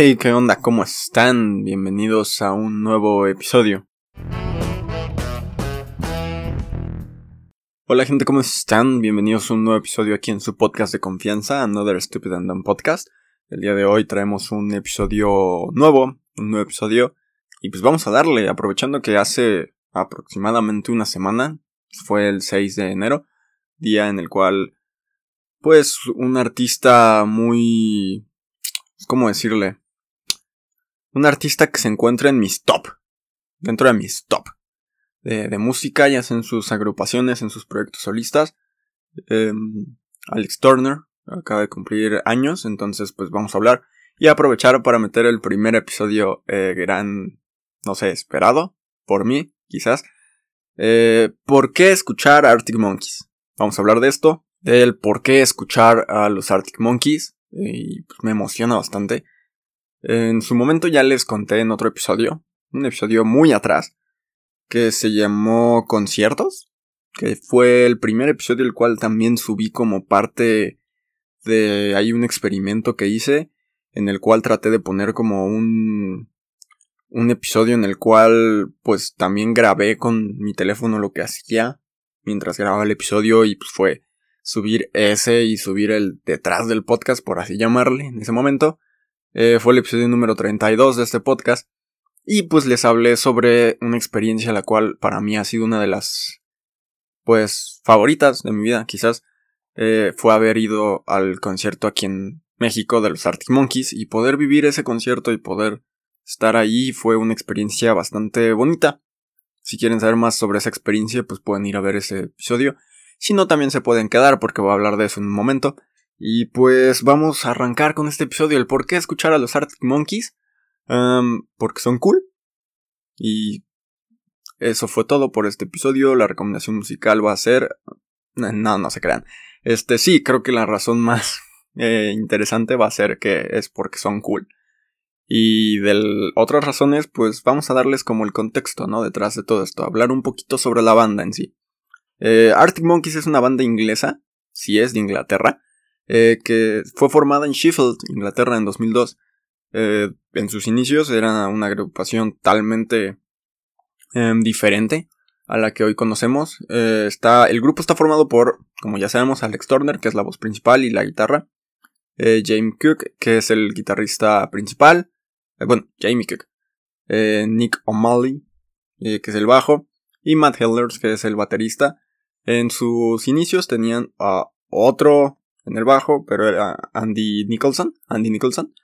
Hey, ¿qué onda? ¿Cómo están? Bienvenidos a un nuevo episodio. Hola gente, ¿cómo están? Bienvenidos a un nuevo episodio aquí en su podcast de confianza, Another Stupid and Dumb Podcast. El día de hoy traemos un episodio nuevo, un nuevo episodio, y pues vamos a darle, aprovechando que hace aproximadamente una semana, fue el 6 de enero, día en el cual, pues, un artista muy ¿cómo decirle? Un artista que se encuentra en mis top. Dentro de mis top. De, música, ya sea en sus agrupaciones, en sus proyectos solistas. Em, Alex Turner acaba de cumplir años, entonces pues vamos a hablar y aprovechar para meter el primer episodio eh, gran, no sé, esperado por mí, quizás. Eh, ¿Por qué escuchar Arctic Monkeys? Vamos a hablar de esto, del por qué escuchar a los Arctic Monkeys, y pues, me emociona bastante. En su momento ya les conté en otro episodio, un episodio muy atrás, que se llamó Conciertos, que fue el primer episodio el cual también subí como parte de hay un experimento que hice en el cual traté de poner como un un episodio en el cual pues también grabé con mi teléfono lo que hacía mientras grababa el episodio y pues fue subir ese y subir el detrás del podcast, por así llamarle, en ese momento. Eh, fue el episodio número 32 de este podcast. Y pues les hablé sobre una experiencia la cual para mí ha sido una de las, pues, favoritas de mi vida, quizás. Eh, fue haber ido al concierto aquí en México de los Arctic Monkeys y poder vivir ese concierto y poder estar ahí fue una experiencia bastante bonita. Si quieren saber más sobre esa experiencia, pues pueden ir a ver ese episodio. Si no, también se pueden quedar porque voy a hablar de eso en un momento. Y pues vamos a arrancar con este episodio. El por qué escuchar a los Arctic Monkeys. porque son cool. Y eso fue todo por este episodio. La recomendación musical va a ser... No, no se crean. Este sí, creo que la razón más eh, interesante va a ser que es porque son cool. Y de otras razones, pues vamos a darles como el contexto, ¿no? Detrás de todo esto. Hablar un poquito sobre la banda en sí. Eh, Arctic Monkeys es una banda inglesa, si es de Inglaterra, eh, que fue formada en Sheffield, Inglaterra, en 2002. Eh, en sus inicios era una agrupación totalmente em, diferente a la que hoy conocemos. está, el grupo está formado por, como ya sabemos, Alex Turner, que es la voz principal y la guitarra. James Cook, que es el guitarrista principal. bueno, Jamie Cook. Nick O'Malley, que es el bajo. Y Matt Hellers, que es el baterista. En sus inicios tenían a otro en el bajo, pero era Andy Nicholson. Andy Nicholson.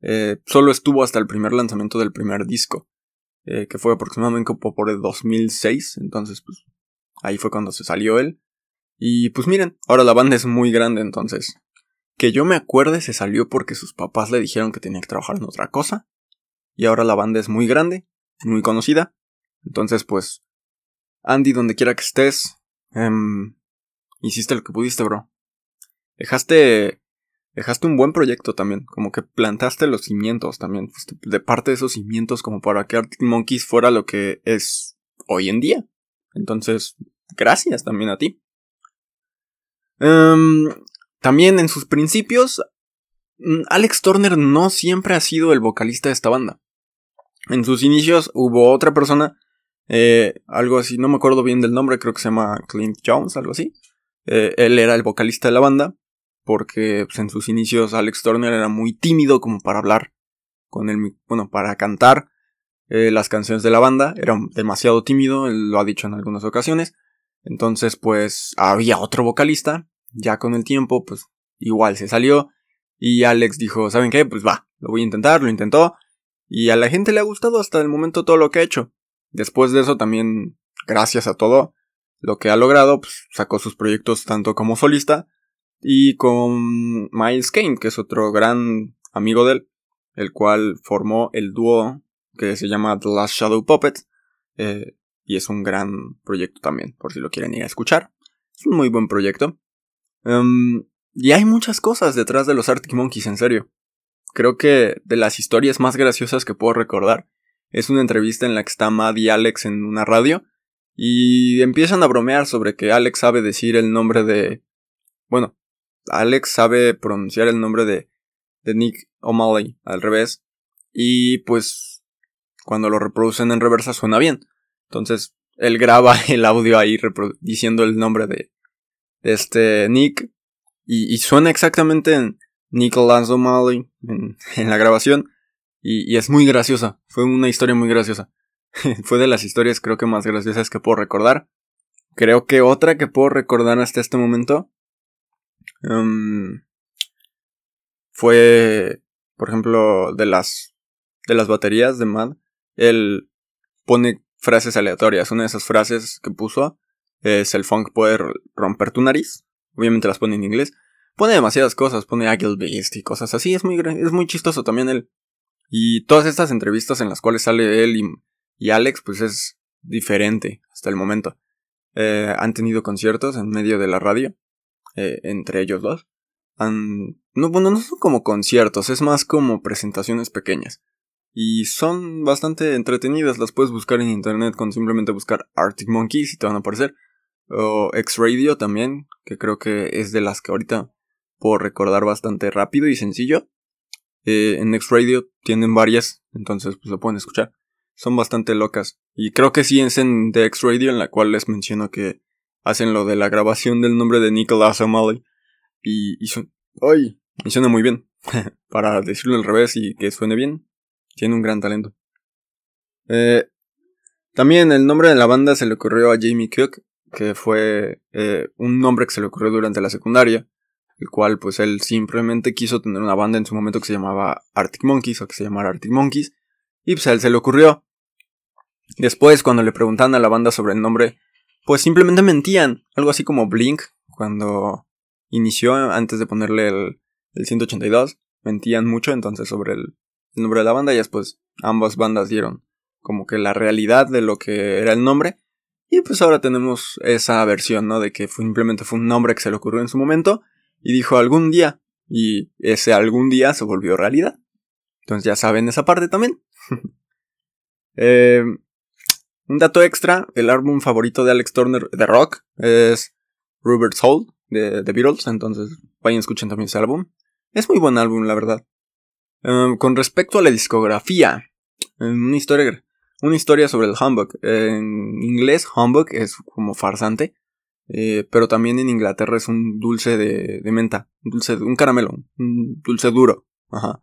Eh, solo estuvo hasta el primer lanzamiento del primer disco, eh, que fue aproximadamente por el 2006. Entonces, pues ahí fue cuando se salió él. Y pues miren, ahora la banda es muy grande, entonces. Que yo me acuerde se salió porque sus papás le dijeron que tenía que trabajar en otra cosa. Y ahora la banda es muy grande, muy conocida. Entonces, pues, Andy, donde quiera que estés, Em, hiciste lo que pudiste, bro. Dejaste. Dejaste un buen proyecto también. Como que plantaste los cimientos también. de parte de esos cimientos como para que Arctic Monkeys fuera lo que es hoy en día. Entonces, gracias también a ti. Em, también en sus principios, mm, Alex Turner no siempre ha sido el vocalista de esta banda. En sus inicios hubo otra persona eh, algo así, no me acuerdo bien del nombre, creo que se llama Clint Jones, algo así. Eh, él era el vocalista de la banda, porque pues, en sus inicios Alex Turner era muy tímido como para hablar con él, bueno, para cantar eh, las canciones de la banda, era demasiado tímido, él lo ha dicho en algunas ocasiones. Entonces, pues había otro vocalista, ya con el tiempo, pues igual se salió. Y Alex dijo, ¿saben qué? Pues va, lo voy a intentar, lo intentó. Y a la gente le ha gustado hasta el momento todo lo que ha hecho. Después de eso también, gracias a todo lo que ha logrado, pues, sacó sus proyectos tanto como solista y con Miles Kane, que es otro gran amigo de él, el cual formó el dúo que se llama The Last Shadow Puppet, eh, y es un gran proyecto también, por si lo quieren ir a escuchar. Es un muy buen proyecto. Em, y hay muchas cosas detrás de los Arctic Monkeys, en serio. Creo que de las historias más graciosas que puedo recordar es una entrevista en la que está Matt y Alex en una radio y empiezan a bromear sobre que Alex sabe decir el nombre de... Bueno, Alex sabe pronunciar el nombre de, de Nick O'Malley al revés y pues cuando lo reproducen en reversa suena bien. Entonces él graba el audio ahí diciendo el nombre de, este Nick y, suena exactamente en Nicholas O'Malley en, en, la grabación y, y, es muy graciosa. Fue una historia muy graciosa. Fue de las historias creo que más graciosas que puedo recordar. Creo que otra que puedo recordar hasta este momento um, fue, por ejemplo, de las de las baterías de Mad. Él pone frases aleatorias. Una de esas frases que puso es el funk puede romper tu nariz. Obviamente las pone en inglés. Pone demasiadas cosas, pone Agile Beast y cosas así. Es muy, es muy chistoso también él. Y todas estas entrevistas en las cuales sale él y, y Alex, pues es diferente hasta el momento. Eh, han tenido conciertos en medio de la radio, eh, entre ellos dos. No, bueno, no son como conciertos, es más como presentaciones pequeñas. Y son bastante entretenidas, las puedes buscar en internet con simplemente buscar Arctic Monkeys y te van a aparecer. O X Radio también, que creo que es de las que ahorita puedo recordar bastante rápido y sencillo. Eh, en X Radio tienen varias, entonces pues lo pueden escuchar son bastante locas. Y creo que sí es en The X Radio en la cual les menciono que hacen lo de la grabación del nombre de Nicholas O'Malley. Y, y. ¡Ay! Suena muy bien. Para decirlo al revés y que suene bien. Tiene un gran talento. Eh, también el nombre de la banda se le ocurrió a Jamie Cook, que fue eh, un nombre que se le ocurrió durante la secundaria, el cual pues él simplemente quiso tener una banda en su momento que se llamaba Arctic Monkeys o que se llamara Arctic Monkeys, y pues a él se le ocurrió. Después, cuando le preguntaban a la banda sobre el nombre, pues simplemente mentían. Algo así como Blink, cuando inició, antes de ponerle el, 182, mentían mucho entonces sobre el, nombre de la banda y después ambas bandas dieron como que la realidad de lo que era el nombre. Y pues ahora tenemos esa versión, ¿no? De que simplemente fue un nombre que se le ocurrió en su momento y dijo algún día. Y ese algún día se volvió realidad. Entonces ya saben esa parte también. eh, un dato extra, el álbum favorito de Alex Turner de rock es Rubber Soul de The Beatles, entonces vayan escuchen también ese álbum. Es muy buen álbum, la verdad. Em, con respecto a la discografía, em, una historia, una historia sobre el humbug. En inglés, humbug es como farsante, eh, pero también en Inglaterra es un dulce de, de menta, un dulce, un caramelo, un dulce duro. Ajá.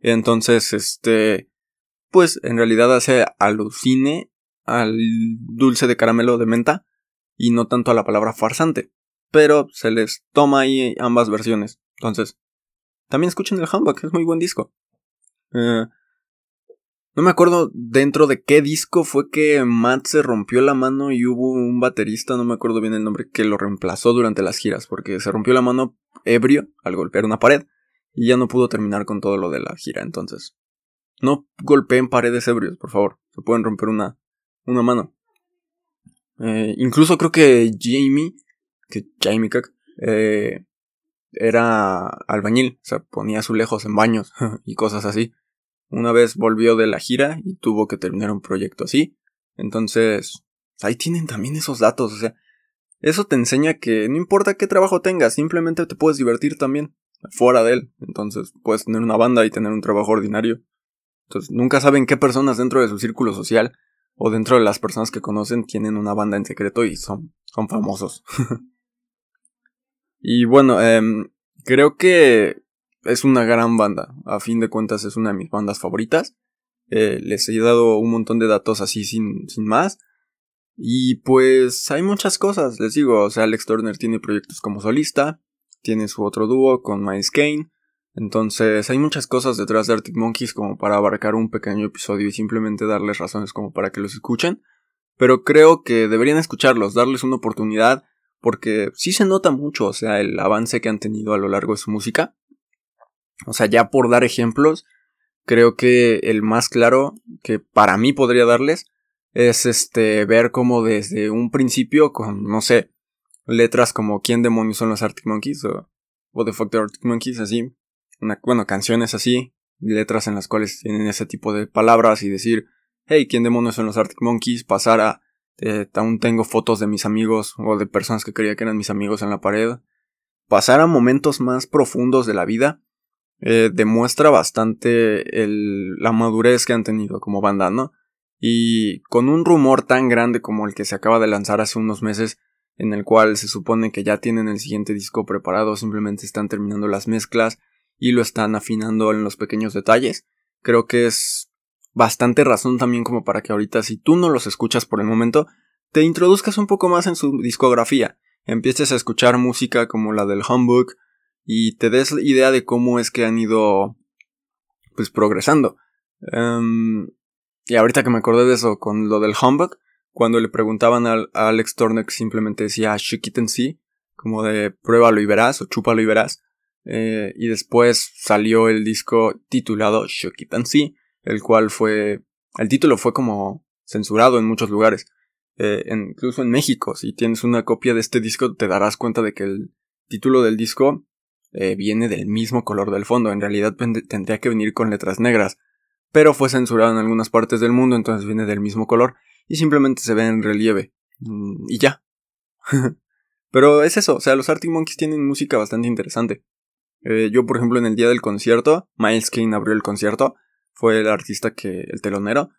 Entonces, este, pues en realidad hace alucine al dulce de caramelo de menta y no tanto a la palabra farsante. Pero se les toma ahí ambas versiones. Entonces, también escuchen el Humbug, es muy buen disco. Eh, no me acuerdo dentro de qué disco fue que Matt se rompió la mano y hubo un baterista, no me acuerdo bien el nombre, que lo reemplazó durante las giras, porque se rompió la mano ebrio al golpear una pared y ya no pudo terminar con todo lo de la gira. Entonces, no golpeen paredes ebrios, por favor. Se pueden romper una, una mano. Eh, incluso creo que Jamie, que Jamie Cook, eh, era albañil, o sea, ponía azulejos en baños y cosas así. Una vez volvió de la gira y tuvo que terminar un proyecto así. Entonces, ahí tienen también esos datos, o sea, eso te enseña que no importa qué trabajo tengas, simplemente te puedes divertir también fuera de él. Entonces, puedes tener una banda y tener un trabajo ordinario. Entonces, nunca saben qué personas dentro de su círculo social o dentro de las personas que conocen tienen una banda en secreto y son, son famosos. y bueno, em, creo que es una gran banda. A fin de cuentas es una de mis bandas favoritas. Eh, les he dado un montón de datos así sin, sin más. Y pues hay muchas cosas, les digo, o sea, Alex Turner tiene proyectos como solista, tiene su otro dúo con Miles Kane, entonces hay muchas cosas detrás de Arctic Monkeys como para abarcar un pequeño episodio y simplemente darles razones como para que los escuchen. Pero creo que deberían escucharlos, darles una oportunidad, porque sí se nota mucho, o sea, el avance que han tenido a lo largo de su música. O sea, ya por dar ejemplos, creo que el más claro que para mí podría darles es este ver como desde un principio con, no sé, letras como ¿Quién demonios son los Arctic Monkeys? o What the fuck the Arctic Monkeys, así bueno, canciones así, letras en las cuales tienen ese tipo de palabras y decir, hey, ¿quién demonios son los Arctic Monkeys? Pasar a, eh, aún tengo fotos de mis amigos o de personas que creía que eran mis amigos en la pared. Pasar a momentos más profundos de la vida eh, demuestra bastante la madurez que han tenido como banda, ¿no? Y con un rumor tan grande como el que se acaba de lanzar hace unos meses, en el cual se supone que ya tienen el siguiente disco preparado, simplemente están terminando las mezclas y lo están afinando en los pequeños detalles. Creo que es bastante razón también como para que ahorita si tú no los escuchas por el momento, te introduzcas un poco más en su discografía, empieces a escuchar música como la del Humbug y te des idea de cómo es que han ido pues progresando. Em, y ahorita que me acordé de eso con lo del Humbug, cuando le preguntaban a, Alex Turner simplemente decía shake it and como de pruébalo y verás o chúpalo y verás. Eh, y después salió el disco titulado Shake It and See, el cual fue... El título fue como censurado en muchos lugares. Eh, incluso en México, si tienes una copia de este disco te darás cuenta de que el título del disco eh, viene del mismo color del fondo. En realidad tendría que venir con letras negras. Pero fue censurado en algunas partes del mundo, entonces viene del mismo color y simplemente se ve en relieve. Mm, y ya. Pero es eso, o sea, los Arctic Monkeys tienen música bastante interesante. Eh, yo, por ejemplo, en el día del concierto, Miles Kane abrió el concierto, fue el artista que, el telonero.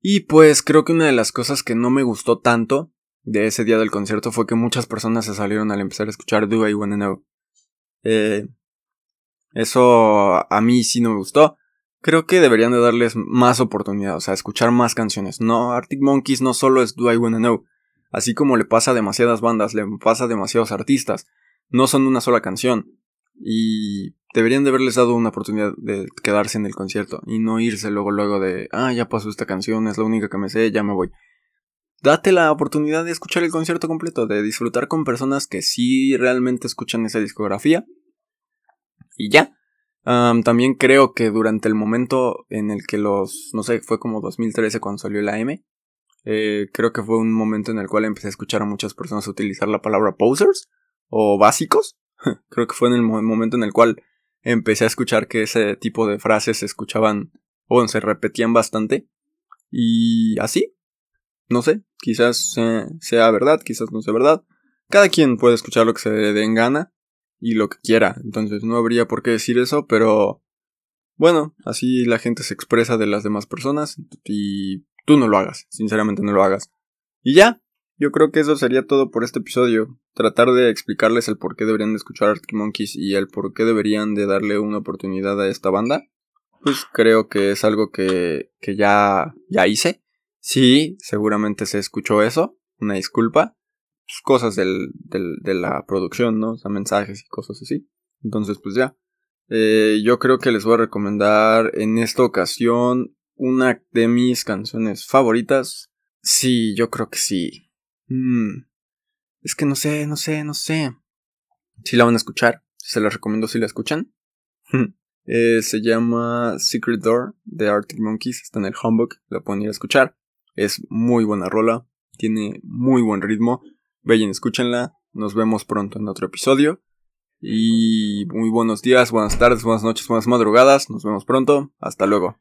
Y pues creo que una de las cosas que no me gustó tanto de ese día del concierto fue que muchas personas se salieron al empezar a escuchar Do I Wanna Know. Eh, eso a mí sí no me gustó creo que deberían de darles más oportunidad, o sea, escuchar más canciones. No, Arctic Monkeys no solo es Do I Wanna Know, así como le pasa a demasiadas bandas, le pasa a demasiados artistas, no son una sola canción. Y deberían de haberles dado una oportunidad de quedarse en el concierto y no irse luego luego de, ah, ya pasó esta canción, es la única que me sé, ya me voy. Date la oportunidad de escuchar el concierto completo, de disfrutar con personas que sí realmente escuchan esa discografía. Y ya, también creo que durante el momento en el que los, no sé, fue como 2013 cuando salió la M, eh, creo que fue un momento en el cual empecé a escuchar a muchas personas utilizar la palabra posers o básicos. creo que fue en el momento en el cual empecé a escuchar que ese tipo de frases se escuchaban o se repetían bastante. Y así, no sé, quizás sea verdad, quizás no sea verdad. Cada quien puede escuchar lo que se le den gana y lo que quiera. Entonces no habría por qué decir eso, pero bueno, así la gente se expresa de las demás personas y tú no lo hagas, sinceramente no lo hagas. Y ya, yo creo que eso sería todo por este episodio. Tratar de explicarles el por qué deberían de escuchar Arctic Monkeys y el por qué deberían de darle una oportunidad a esta banda. Pues creo que es algo que, que ya, ya hice. Sí, seguramente se escuchó eso. Una disculpa. Pues, cosas del, del, de la producción, ¿no? O sea, mensajes y cosas así. Entonces, pues ya. Eh, yo creo que les voy a recomendar en esta ocasión una de mis canciones favoritas. Sí, yo creo que sí. Mm. Es que no sé, no sé, no sé. Si la van a escuchar, se la recomiendo si la escuchan. eh, se llama Secret Door de Arctic Monkeys. Está en el Humbug, la pueden ir a escuchar. Es muy buena rola, tiene muy buen ritmo. Vayan, escúchenla. Nos vemos pronto en otro episodio. Y muy buenos días, buenas tardes, buenas noches, buenas madrugadas. Nos vemos pronto. Hasta luego.